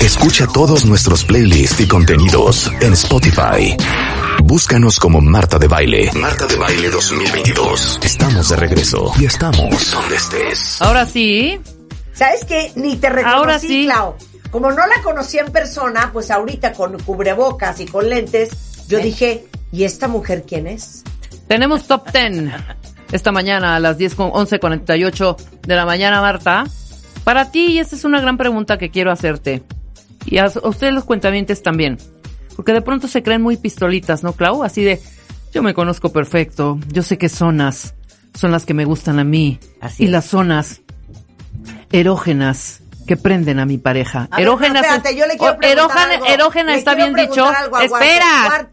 Escucha todos nuestros playlists y contenidos en Spotify. Búscanos como Marta de Baile. Marta de Baile 2022. Estamos de regreso y estamos donde estés. Ahora sí. ¿Sabes qué? Ni te reconocí, Ahora sí. Clau. Como no la conocí en persona, pues ahorita con cubrebocas y con lentes, yo dije, ¿y esta mujer quién es? Tenemos top 10 esta mañana a las 10 con 11.48 de la mañana, Marta. Para ti, y esta es una gran pregunta que quiero hacerte. Y a, a ustedes los cuentavientes también. Porque de pronto se creen muy pistolitas, ¿no, Clau? Así de, yo me conozco perfecto, yo sé qué zonas son las que me gustan a mí. Así y es. las zonas erógenas que prenden a mi pareja. A ver, erógenas. pero espérate, yo le quiero preguntar erógena- algo. erógena Le está bien dicho. algo Walter. Espera.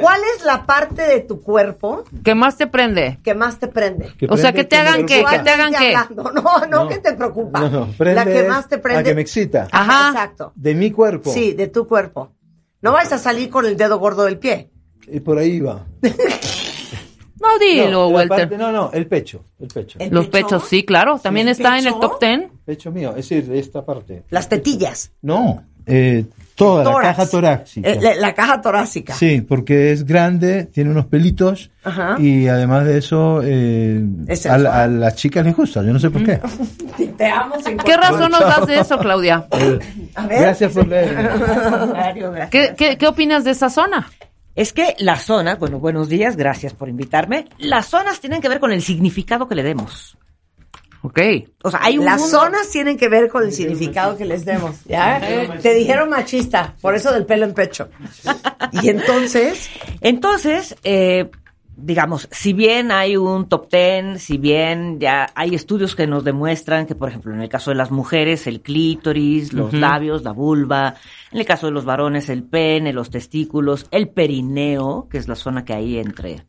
¿Cuál es la parte de tu cuerpo ¿Qué más te prende? que más te prende? O sea, que te hagan qué, que te hagan qué. Hablando. No, no, que te preocupa. No, no, prende la que más te prende. que me excita. Ajá. Exacto. De mi cuerpo. Sí, de tu cuerpo. No vas a salir con el dedo gordo del pie. Y por ahí va. No, dilo, no, la Walter. parte- no, no, el pecho. El pecho. ¿El Los pecho? pechos, sí, claro. También ¿El está en el top 10. Pecho mío, es decir, esta parte. Las tetillas. No, eh, toda Tórax. la caja torácica. Eh, la, la caja torácica. Sí, porque es grande, tiene unos pelitos Ajá. y además de eso eh, Es a, a las chicas les gusta, yo no sé por qué. Te amo sin ¿Qué razón nos das de eso, Claudia? A ver. Gracias por leer. Gracias. ¿Qué, qué, qué opinas de esa zona? Es que las zonas, bueno, buenos días, gracias por invitarme. Las zonas tienen que ver con el significado que le demos. Ok. O sea, hay un Las mundo- zonas tienen que ver con el significado que les demos. ¿ya? Te dijeron machista, por eso del pelo en pecho. Y entonces, Entonces, eh, digamos, si bien hay un top ten, si bien ya hay estudios que nos demuestran que, por ejemplo, en el caso de las mujeres, el clítoris, los labios, la vulva, en el caso de los varones, el pene, los testículos, el perineo, que es la zona que hay entre,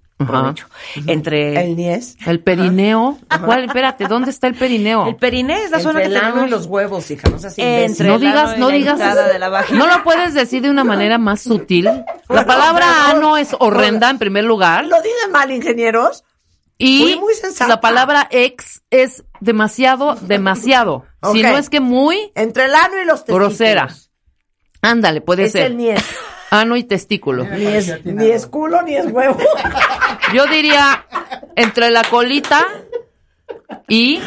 Entre el niés. El perineo. ¿Cuál? Espérate, ¿dónde está el perineo? el perineo es la zona Entre que el ano tenemos y los huevos, hija, no seas Entre no digas, no digas. No lo puedes decir de una manera más sutil. La palabra ano es horrenda en primer lugar. ¿Lo dicen mal, ingenieros? Y muy la palabra ex es demasiado, demasiado. Si no es que muy Entre el ano y los testículos. grosera. Ándale, puede Es ser. el niés. Ano y testículo. Ni es, ni es culo ni es huevo. Yo diría entre la colita y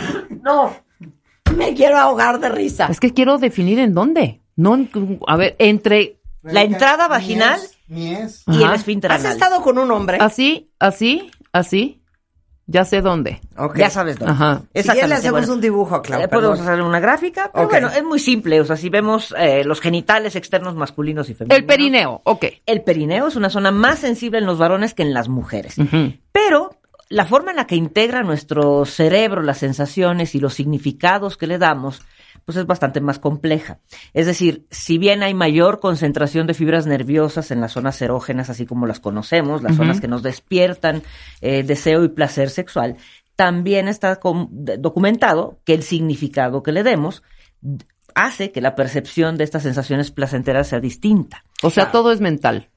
No. Me quiero ahogar de risa. es que quiero definir en dónde. No, a ver, entre La entrada vaginal Mies. y el esfínter ¿Has anal. estado con un hombre? así, así, así. Ya sé dónde. Ok. Ya sabes dónde. Ajá. Si quieres le hacemos bueno. un dibujo, Clau. Eh, podemos hacer una gráfica, pero bueno, es muy simple. O sea, si vemos eh, los genitales externos masculinos y femeninos. El perineo, ok. El perineo es una zona más sensible en los varones que en las mujeres. Pero la forma en la que integra nuestro cerebro las sensaciones y los significados que le damos, pues es bastante más compleja. Es decir, si bien hay mayor concentración de fibras nerviosas en las zonas erógenas, así como las conocemos, las zonas que nos despiertan eh, deseo y placer sexual, también está documentado que el significado que le demos hace que la percepción de estas sensaciones placenteras sea distinta. O sea, todo es mental.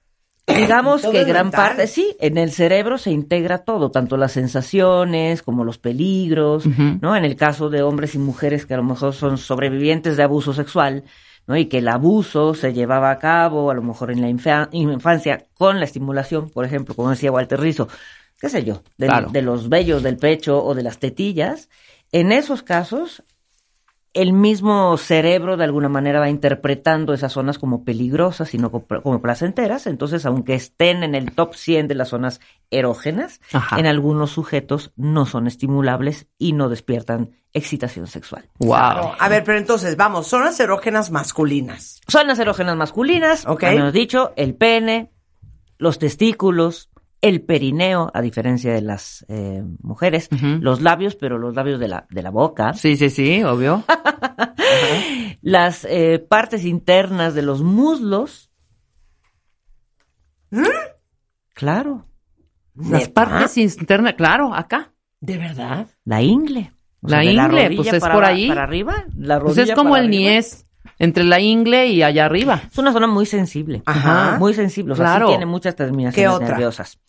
Digamos que gran mental. parte, sí, en el cerebro se integra todo, tanto las sensaciones como los peligros. ¿no? En el caso de hombres y mujeres que a lo mejor son sobrevivientes de abuso sexual, ¿no? Y que el abuso se llevaba a cabo, a lo mejor en la infa- infancia, con la estimulación, por ejemplo, como decía Walter Rizzo, qué sé yo, Claro. de los vellos del pecho o de las tetillas, en esos casos el mismo cerebro de alguna manera va interpretando esas zonas como peligrosas y no como placenteras. Entonces, aunque estén en el top 100 de las zonas erógenas, Ajá. en algunos sujetos no son estimulables y no despiertan excitación sexual. Wow. A ver, pero entonces, vamos, zonas erógenas masculinas. Zonas erógenas masculinas, Ok. hemos dicho, el pene, los testículos, el perineo, a diferencia de las eh, mujeres, los labios, pero los labios de la, de la boca, Sí, sí, sí, obvio. las eh, partes internas de los muslos. Claro, Las partes internas, claro, acá. ¿De verdad? la ingle. O La de ingle, pues es para por ahí. Para arriba, la Pues rodilla es como para el arriba. niés, entre la ingle y allá arriba. Es una zona muy sensible. Ajá. Muy sensible. O sea, Claro. sí tiene muchas terminaciones ¿Qué otra? nerviosas.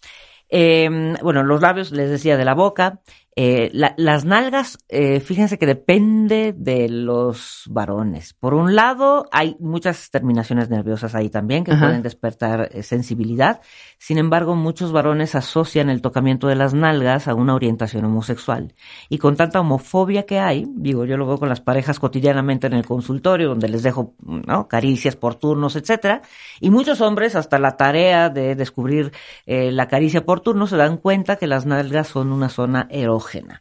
Eh, bueno, los labios, les decía, de la boca. Eh, la- las nalgas, eh, fíjense que depende de los varones. Por un lado, hay muchas terminaciones nerviosas ahí también que Ajá. pueden despertar eh, sensibilidad. Sin embargo, muchos varones asocian el tocamiento de las nalgas a una orientación homosexual. Y con tanta homofobia que hay, digo, yo lo veo con las parejas cotidianamente en el consultorio, donde les dejo ¿no? caricias por turnos, etcétera. Y muchos hombres, hasta la tarea de descubrir la caricia por turno, se dan cuenta que las nalgas son una zona erógena. hallucina.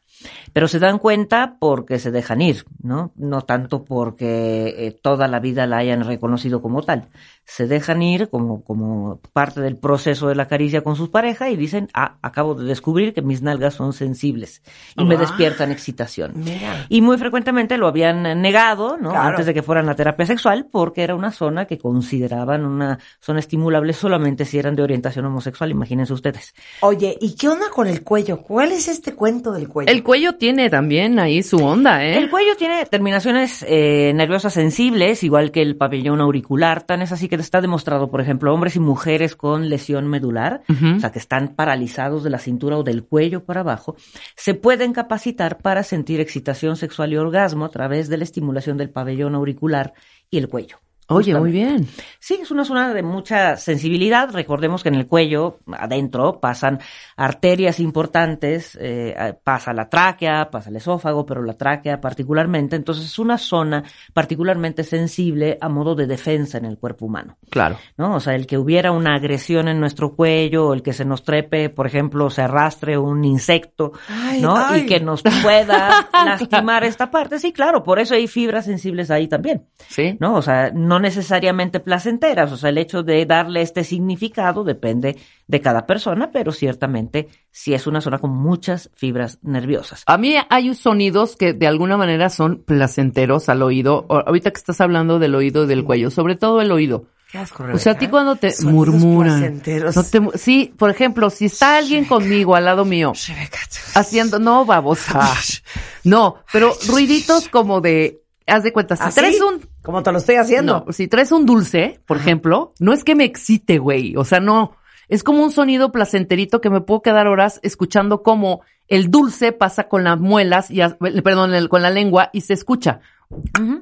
Pero se dan cuenta porque se dejan ir, ¿no? No tanto porque eh, toda la vida la hayan reconocido como tal. Se dejan ir como, como parte del proceso de la caricia con sus parejas y dicen, ah, acabo de descubrir que mis nalgas son sensibles y me Ah. despiertan excitación. Mira. Y muy frecuentemente lo habían negado, ¿no? Claro. Antes de que fueran a terapia sexual, porque era una zona que consideraban una zona estimulable solamente si eran de orientación homosexual, imagínense ustedes. Oye, ¿y qué onda con el cuello? ¿Cuál es este cuento del cuello? El cuello tiene también ahí su onda, ¿eh? El cuello tiene terminaciones eh, nerviosas sensibles, igual que el pabellón auricular, tan es así que está demostrado, por ejemplo, hombres y mujeres con lesión medular, o sea, que están paralizados de la cintura o del cuello para abajo, se pueden capacitar para sentir excitación sexual y orgasmo a través de la estimulación del pabellón auricular y el cuello. Oye, muy bien. Sí, es una zona de mucha sensibilidad. Recordemos que en el cuello, adentro, pasan arterias importantes, eh, pasa la tráquea, pasa el esófago, pero la tráquea particularmente. Entonces es una zona particularmente sensible a modo de defensa en el cuerpo humano. Claro. ¿no? O sea, el que hubiera una agresión en nuestro cuello, el que se nos trepe, por ejemplo, se arrastre un insecto, Ay, ¿no? ay. Y que nos pueda lastimar esta parte. Sí, claro, por eso hay fibras sensibles ahí también. Sí. ¿no? O sea, no necesariamente placenteras, o sea, el hecho de darle este significado depende de cada persona, pero ciertamente sí es una zona con muchas fibras nerviosas. A mí hay sonidos que de alguna manera son placenteros al oído. O- Ahorita que estás hablando del oído y del cuello, sobre todo el oído. Qué asco, O sea, a ti Rebeca. cuando te Sonidos murmuran. placenteros. no te sí, por ejemplo, si está alguien conmigo al lado mío Rebeca, haciendo, no, babosa. No, pero ruiditos como de, haz de cuenta, si ¿Así? traes un, Como te lo estoy haciendo. no, si traes un dulce, por ejemplo, no es que me excite, güey. O sea, no. Es como un sonido placenterito que me puedo quedar horas escuchando cómo el dulce pasa con las muelas y, as- perdón, el- con la lengua y se escucha.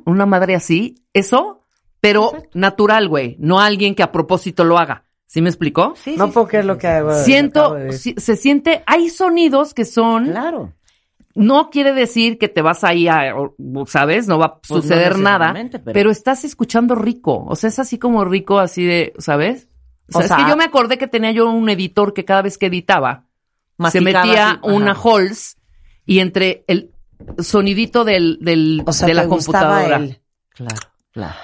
Una madre así, eso, pero natural, güey. No alguien que a propósito lo haga. ¿Sí me explicó? Sí, no sí, puedo creer lo que hago. Siento, si- se siente, hay sonidos que son, claro. No quiere decir que te vas ahí a, ¿sabes? No va a Pues no suceder nada, pero... pero- estás escuchando rico. O sea, es así como rico, así de, ¿sabes? O sea, es que yo me acordé que tenía yo un editor que cada vez que editaba, se metía así, una. Halls y entre el sonidito del, del, O sea, de la computadora. él. Claro, claro.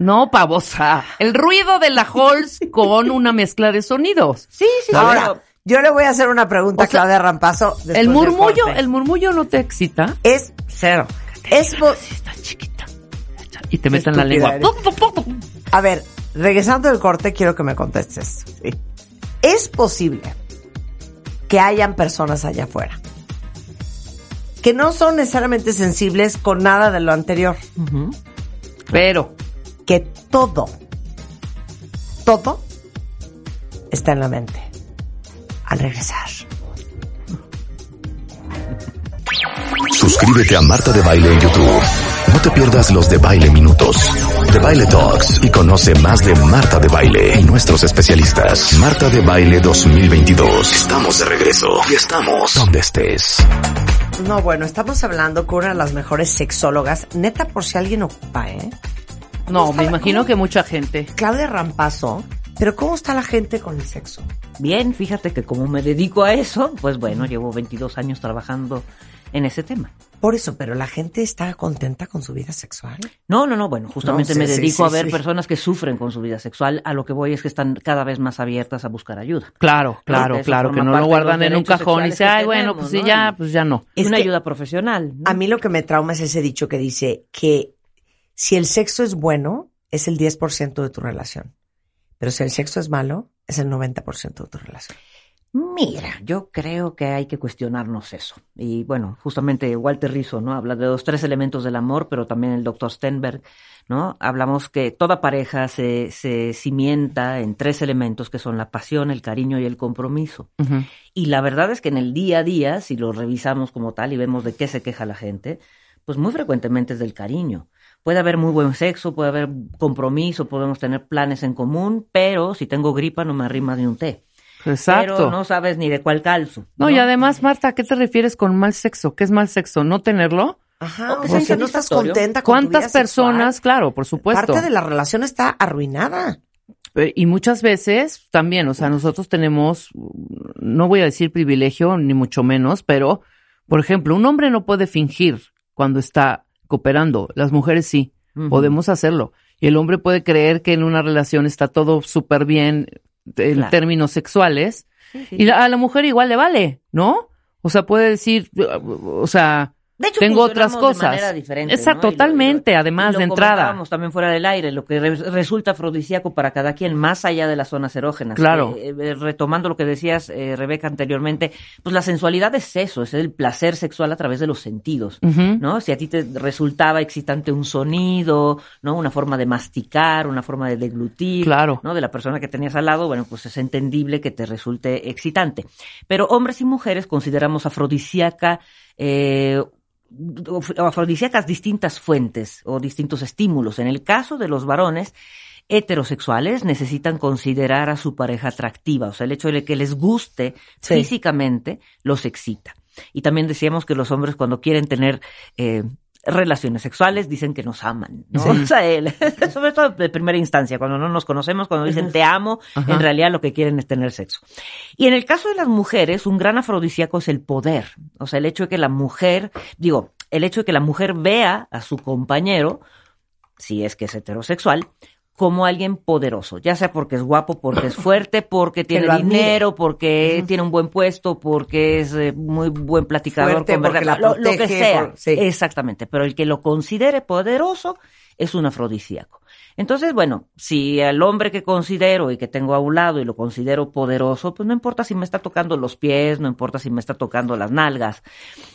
No, pavosa. El ruido de la Halls con una mezcla de sonidos. Sí, sí, Ahora, claro. Yo le voy a hacer una pregunta O sea, a Claudia Rampazo. El murmullo, el murmullo no te excita. Es cero. Es Está chiquita. Y te meten la lengua. eres. A ver, regresando del corte, quiero que me contestes. ¿Es posible que hayan personas allá afuera que no son necesariamente sensibles con nada de lo anterior? Pero, Que todo, todo está en la mente. Al regresar. Suscríbete a Marta de Baile en YouTube. No te pierdas los de Baile Minutos, de Baile Talks y conoce más de Marta de Baile y nuestros especialistas. Marta de Baile 2022. Estamos de regreso y estamos donde estés. No, bueno, estamos hablando con una de las mejores sexólogas, neta por si alguien ocupa, ¿eh? no, me imagino que mucha gente. Claudia Rampazo. Pero ¿cómo está la gente con el sexo? Bien, fíjate que como me dedico a eso, pues bueno, llevo 22 años trabajando en ese tema. Por eso, pero la gente está contenta con su vida sexual. No, no, no, bueno, justamente No, sí, me dedico sí, a ver sí. personas que sufren con su vida sexual, a lo que voy es que están cada vez más abiertas a buscar ayuda. Claro, claro, claro, que no lo guardan en un cajón y sexuales dice, que ay, bueno, pues sí, ¿no? ya, Y- pues ya no. Es una que ayuda profesional. ¿no? A mí lo que me trauma es ese dicho que dice que si el sexo es bueno, es el 10% de tu relación. Pero si el sexo es malo, es el 90% de tu relación. Mira, yo creo que hay que cuestionarnos eso. Y bueno, justamente Walter Rizzo, ¿no? Habla de los tres elementos del amor, pero también el doctor Stenberg, ¿no? Hablamos que toda pareja se, se cimienta en tres elementos que son la pasión, el cariño y el compromiso. Y la verdad es que en el día a día, si lo revisamos como tal y vemos de qué se queja la gente, pues muy frecuentemente es del cariño. Puede haber muy buen sexo, puede haber compromiso, podemos tener planes en común, pero si tengo gripa no me arrimas ni un té. Exacto. Pero no sabes ni de cuál calzo. No, y además, Marta, ¿a qué te refieres con mal sexo? ¿Qué es mal sexo? ¿No tenerlo? Ajá, O que o sea no estás contenta con tu ¿Cuántas vida sexual. personas? Claro, por supuesto. Parte de la relación está arruinada. Eh, Y muchas veces también, o sea, nosotros tenemos, no voy a decir privilegio, ni mucho menos, pero, por ejemplo, un hombre no puede fingir cuando está cooperando. Las mujeres sí, podemos hacerlo. Y el hombre puede creer que en una relación está todo súper bien en Claro. términos sexuales. Sí, sí. Y a la mujer igual le vale, ¿no? O sea, puede decir, o sea, De hecho, tengo otras de cosas. manera diferente, Esa ¿no? Y lo- totalmente, y lo- además lo de entrada. también fuera del aire, lo que re- resulta afrodisíaco para cada quien, más allá de las zonas erógenas. Claro. Eh, eh, retomando lo que decías, eh, Rebeca, anteriormente, pues la sensualidad es eso, es el placer sexual a través de los sentidos. Ujú. ¿no? Si a ti te resultaba excitante un sonido, ¿no? Una forma de masticar, una forma de deglutir, Claro. ¿no? De la persona que tenías al lado, bueno, pues es entendible que te resulte excitante. Pero hombres y mujeres consideramos afrodisíaca, eh, afrodisíacas distintas fuentes o distintos estímulos. En el caso de los varones, heterosexuales necesitan considerar a su pareja atractiva, o sea, el hecho de que les guste Sí. físicamente los excita. Y también decíamos que los hombres cuando quieren tener eh, relaciones sexuales dicen que nos aman, ¿no? O sea, el- sobre todo de primera instancia, cuando no nos conocemos, cuando dicen te amo, Ajá. en realidad lo que quieren es tener sexo. Y en el caso de las mujeres, un gran afrodisíaco es el poder, o sea, el hecho de que la mujer, digo, el hecho de que la mujer vea a su compañero, si es que es heterosexual, como alguien poderoso, ya sea porque es guapo, porque es fuerte, porque tiene dinero, porque tiene un buen puesto, porque es eh, muy buen platicador, Fuerte, con porque verdad, la lo, lo que protege, sea. por- sí. Exactamente, pero el que lo considere poderoso es un afrodisíaco. Entonces, bueno, si al hombre que considero y que tengo a un lado y lo considero poderoso, pues no importa si me está tocando los pies, no importa si me está tocando las nalgas,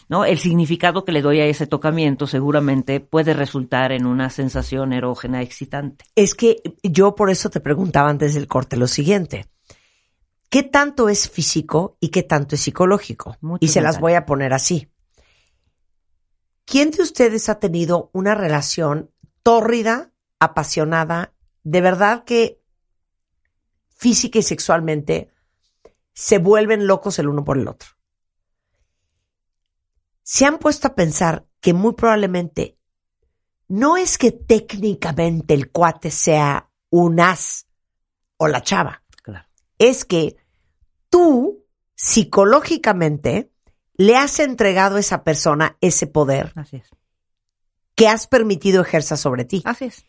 ¿no? El significado que le doy a ese tocamiento seguramente puede resultar en una sensación erógena excitante. Es que yo por eso te preguntaba antes del corte lo siguiente. ¿Qué tanto es físico y qué tanto es psicológico? Mucho y se las voy a poner así. ¿Quién de ustedes ha tenido una relación tórrida, apasionada, de verdad que física y sexualmente se vuelven locos el uno por el otro? Se han puesto a pensar que muy probablemente no es que técnicamente el cuate sea un as o la chava, Claro. es que tú psicológicamente le has entregado a esa persona ese poder Así es. Que has permitido ejerza sobre ti, Así es.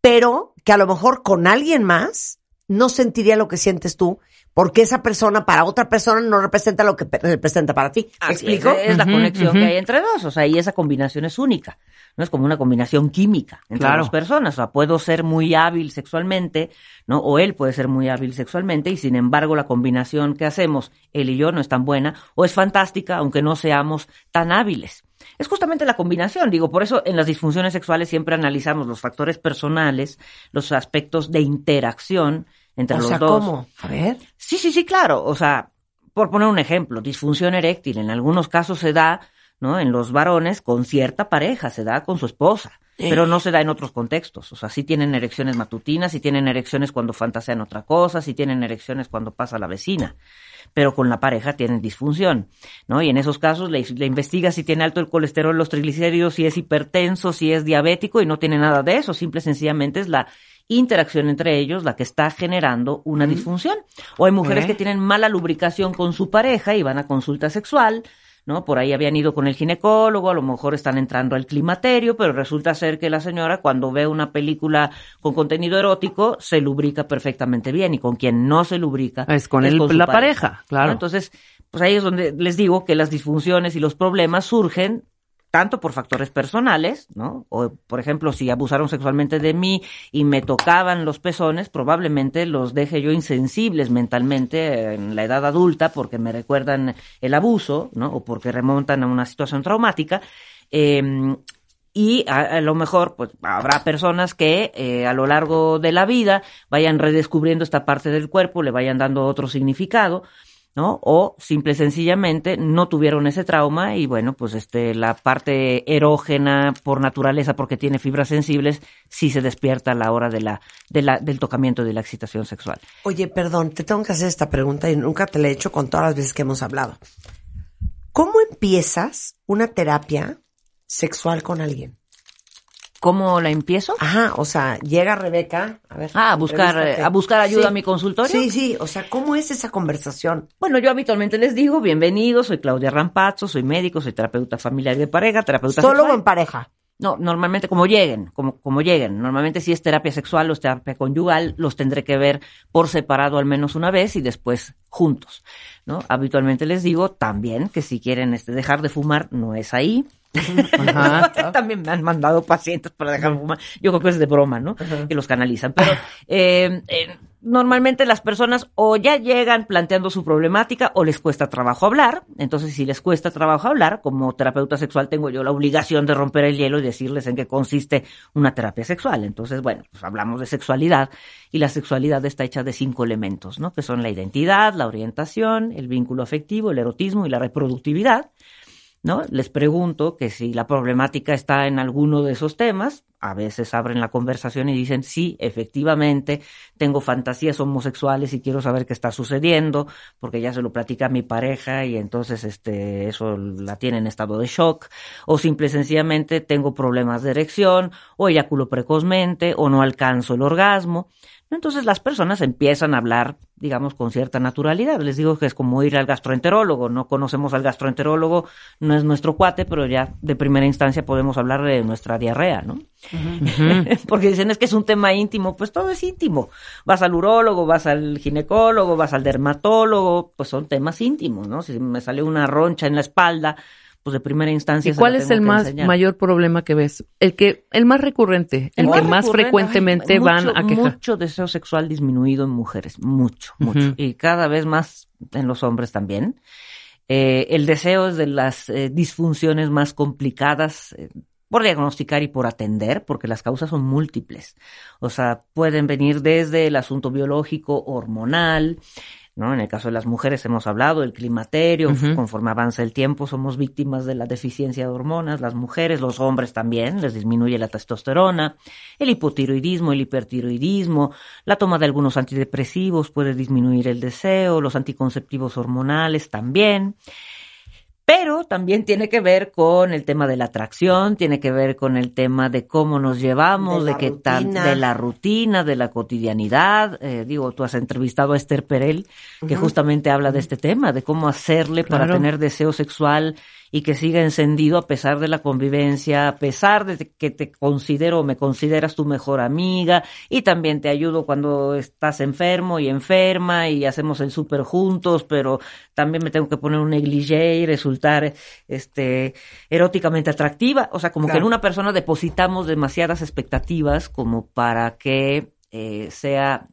pero que a lo mejor con alguien más no sentiría lo que sientes tú, porque esa persona para otra persona no representa lo que representa para ti. ¿Me Así explico? Es, es la conexión que hay entre dos, o sea, y esa combinación es única, no es como una combinación química entre Claro. dos personas, o sea, puedo ser muy hábil sexualmente, ¿no? O él puede ser muy hábil sexualmente y sin embargo la combinación que hacemos él y yo no es tan buena o es fantástica aunque no seamos tan hábiles. Es justamente la combinación, digo, por eso en las disfunciones sexuales siempre analizamos los factores personales, los aspectos de interacción entre O los sea, dos. ¿cómo? A ver. Sí, sí, sí, claro. O sea, por poner un ejemplo, disfunción eréctil en algunos casos se da, ¿no? En los varones con cierta pareja, se da con su esposa, pero no se da en otros contextos. O sea, sí tienen erecciones matutinas, sí tienen erecciones cuando fantasean otra cosa, sí tienen erecciones cuando pasa la vecina, pero con la pareja tienen disfunción, ¿no? Y en esos casos le, le investiga si tiene alto el colesterol, los triglicéridos, si es hipertenso, si es diabético y no tiene nada de eso, simple y sencillamente es la interacción entre ellos la que está generando una disfunción. O hay mujeres que tienen mala lubricación con su pareja y van a consulta sexual, ¿no? Por ahí habían ido con el ginecólogo, a lo mejor están entrando al climaterio, pero resulta ser que la señora cuando ve una película con contenido erótico se lubrica perfectamente bien y con quien no se lubrica Es con el- su la pareja, claro. ¿no? Entonces, pues ahí es donde les digo que las disfunciones y los problemas surgen tanto por factores personales, ¿no? O, por ejemplo, si abusaron sexualmente de mí y me tocaban los pezones, probablemente los deje yo insensibles mentalmente en la edad adulta porque me recuerdan el abuso, ¿no? O porque remontan a una situación traumática. Eh, y a, lo mejor pues habrá personas que eh, a lo largo de la vida vayan redescubriendo esta parte del cuerpo, le vayan dando otro significado, ¿no? O simple y sencillamente no tuvieron ese trauma y bueno, pues este la parte erógena por naturaleza porque tiene fibras sensibles sí se despierta a la hora de la, de la del tocamiento de la excitación sexual. Oye, perdón, te tengo que hacer esta pregunta y nunca te la he hecho con todas las veces que hemos hablado. ¿Cómo empiezas una terapia sexual con alguien? ¿Cómo la empiezo? Ajá, o sea, llega Rebeca, a ver. Ah, a buscar, a buscar ayuda Sí. a mi consultorio. Sí, sí, o sea, ¿cómo es esa conversación? Bueno, yo habitualmente les digo, bienvenidos, soy Claudia Rampazzo, soy médico, soy terapeuta familiar de pareja, terapeuta Solo sexual. en pareja. No, normalmente como lleguen, como, como lleguen. Normalmente si es terapia sexual o es terapia conyugal, los tendré que ver por separado al menos una vez y después juntos, ¿no? Habitualmente les digo también que si quieren este, dejar de fumar, no es ahí. Ajá. También me han mandado pacientes para dejar de fumar. Yo creo que es de broma, ¿no? Que los canalizan. Pero eh, eh, normalmente las personas o ya llegan planteando su problemática o les cuesta trabajo hablar. Entonces, si les cuesta trabajo hablar, como terapeuta sexual tengo yo la obligación de romper el hielo y decirles en qué consiste una terapia sexual. Entonces, bueno, pues hablamos de sexualidad y la sexualidad está hecha de cinco elementos, ¿no? Que son la identidad, la orientación, el vínculo afectivo, el erotismo y la reproductividad. ¿No? Les pregunto que si la problemática está en alguno de esos temas, a veces abren la conversación y dicen, sí, efectivamente, tengo fantasías homosexuales y quiero saber qué está sucediendo, porque ya se lo platica mi pareja y entonces este, eso la tiene en estado de shock, o simple y sencillamente tengo problemas de erección, o eyaculo precozmente, o no alcanzo el orgasmo. Entonces las personas empiezan a hablar, digamos, con cierta naturalidad. Les digo que es como ir al gastroenterólogo. No conocemos al gastroenterólogo, no es nuestro cuate, pero ya de primera instancia podemos hablar de nuestra diarrea, ¿no? Porque dicen es que es un tema íntimo, pues todo es íntimo. Vas al urólogo, vas al ginecólogo, vas al dermatólogo, pues son temas íntimos, ¿no? Si me sale una roncha en la espalda, pues de primera instancia. ¿Y se cuál la es el más enseñar. mayor problema que ves? El que, el más recurrente, el, que más frecuentemente ay, van a quejar. Mucho deseo sexual disminuido en mujeres, mucho, mucho. Y cada vez más en los hombres también. Eh, el deseo es de las eh, disfunciones más complicadas eh, por diagnosticar y por atender, porque las causas son múltiples. O sea, pueden venir desde el asunto biológico, hormonal, ¿no? En el caso de las mujeres hemos hablado del climaterio, conforme avanza el tiempo somos víctimas de la deficiencia de hormonas, las mujeres, los hombres también, les disminuye la testosterona, el hipotiroidismo, el hipertiroidismo, la toma de algunos antidepresivos puede disminuir el deseo, los anticonceptivos hormonales también. Pero también tiene que ver con el tema de la atracción, tiene que ver con el tema de cómo nos llevamos, De qué tan, de la rutina, de la cotidianidad. Eh, digo, tú has entrevistado a Esther Perel, que justamente habla de este tema, de cómo hacerle para tener deseo sexual y que siga encendido a pesar de la convivencia, a pesar de que te considero o me consideras tu mejor amiga y también te ayudo cuando estás enfermo y enferma y hacemos el súper juntos, pero también me tengo que poner un negligé y resultar este eróticamente atractiva, o sea, como que en una persona depositamos demasiadas expectativas como para que eh, sea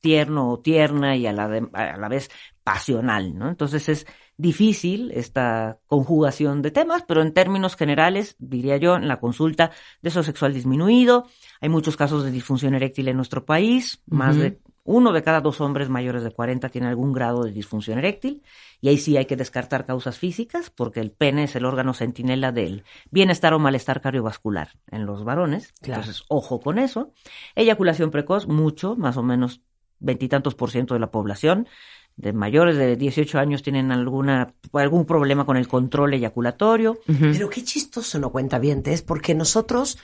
tierno o tierna y a la, de- a la vez pasional, ¿no? Entonces es difícil esta conjugación de temas, pero en términos generales, diría yo, en la consulta, deseo sexual disminuido, hay muchos casos de disfunción eréctil en nuestro país, más de uno de cada dos hombres mayores de 40 tiene algún grado de disfunción eréctil, y ahí sí hay que descartar causas físicas, porque el pene es el órgano centinela del bienestar o malestar cardiovascular en los varones, Claro. entonces ojo con eso. Eyaculación precoz, mucho, más o menos veintitantos por ciento de la población de mayores de 18 años tienen alguna algún problema con el control eyaculatorio. Pero qué chistoso no cuenta es porque nosotros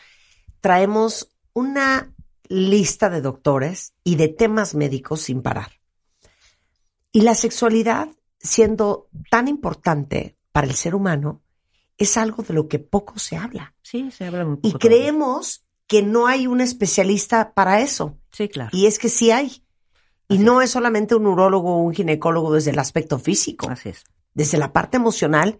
traemos una lista de doctores y de temas médicos sin parar. Y la sexualidad siendo tan importante para el ser humano es algo de lo que poco se habla. Sí, se habla muy poco. Y todavía. creemos que no hay un especialista para eso. Sí, claro. Y es que sí hay. Y Así no es solamente un urólogo o un ginecólogo desde el aspecto físico, Así es. desde la parte emocional.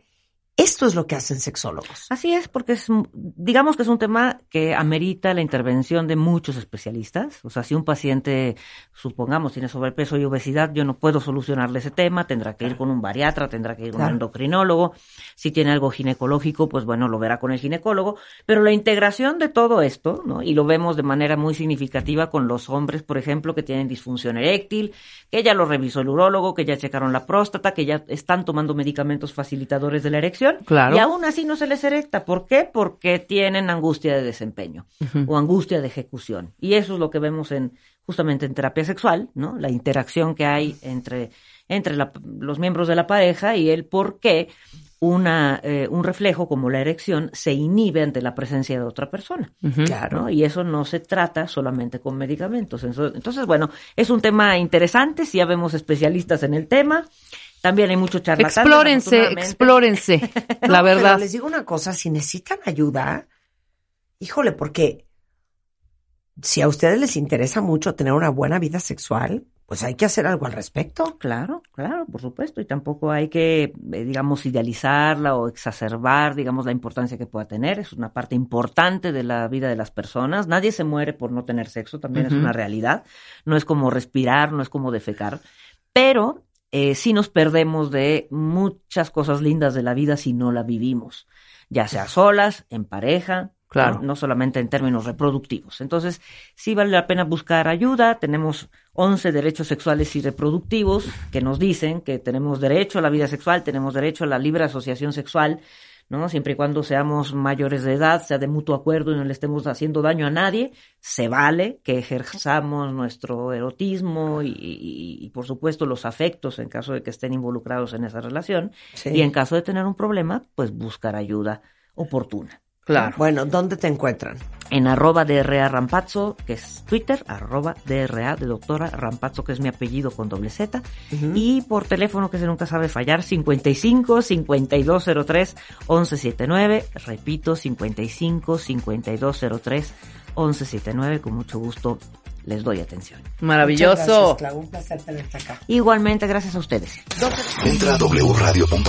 Esto es lo que hacen sexólogos. Así es, porque es, digamos que es un tema que amerita la intervención de muchos especialistas. O sea, si un paciente, supongamos, tiene sobrepeso y obesidad, yo no puedo solucionarle ese tema, tendrá que ir con un bariatra, tendrá que ir con Claro. un endocrinólogo. Si tiene algo ginecológico, pues bueno, lo verá con el ginecólogo. Pero la integración de todo esto, ¿no? Y lo vemos de manera muy significativa con los hombres, por ejemplo, que tienen disfunción eréctil, que ya lo revisó el urólogo, que ya checaron la próstata, que ya están tomando medicamentos facilitadores de la erección. Claro. Y aún así no se les erecta. ¿Por qué? Porque tienen angustia de desempeño o angustia de ejecución. Y eso es lo que vemos en justamente en terapia sexual, ¿no? La interacción que hay entre, entre la- los miembros de la pareja y el por qué una, eh, un reflejo como la erección se inhibe ante la presencia de otra persona. Claro. ¿no? Y eso no se trata solamente con medicamentos. Entonces, entonces, bueno, es un tema interesante, si ya vemos especialistas en el tema. También hay mucho charlatán. Explórense, explórense. la verdad. Pero les digo una cosa, si necesitan ayuda, híjole, porque si a ustedes les interesa mucho tener una buena vida sexual, pues hay que hacer algo al respecto. Claro, claro, por supuesto. Y tampoco hay que, eh, digamos, idealizarla o exacerbar, digamos, la importancia que pueda tener. Es una parte importante de la vida de las personas. Nadie se muere por no tener sexo, también es una realidad. No es como respirar, no es como defecar. Pero eh, sí nos perdemos de muchas cosas lindas de la vida si no la vivimos. Ya sea solas, en pareja, Claro. no, solamente en términos reproductivos. Entonces, sí vale la pena buscar ayuda. Tenemos 11 derechos sexuales y reproductivos que nos dicen que tenemos derecho a la vida sexual, tenemos derecho a la libre asociación sexual, ¿no? Siempre y cuando seamos mayores de edad, sea de mutuo acuerdo y no le estemos haciendo daño a nadie, se vale que ejerzamos nuestro erotismo y, y- y, por supuesto los afectos en caso de que estén involucrados en esa relación. Sí. Y en caso de tener un problema, pues buscar ayuda oportuna. Claro. Bueno, ¿dónde te encuentran? En arroba DRA Rampazzo, que es Twitter, arroba DRA de doctora Rampazzo, que es mi apellido con doble Z, y por teléfono que se nunca sabe fallar, 55 5203 1179, repito, 55 5203 1179, con mucho gusto les doy atención. Maravilloso. Muchas gracias, Clau. Un placer tenerte acá. Igualmente, gracias a ustedes. Entra a wradio.com.mx.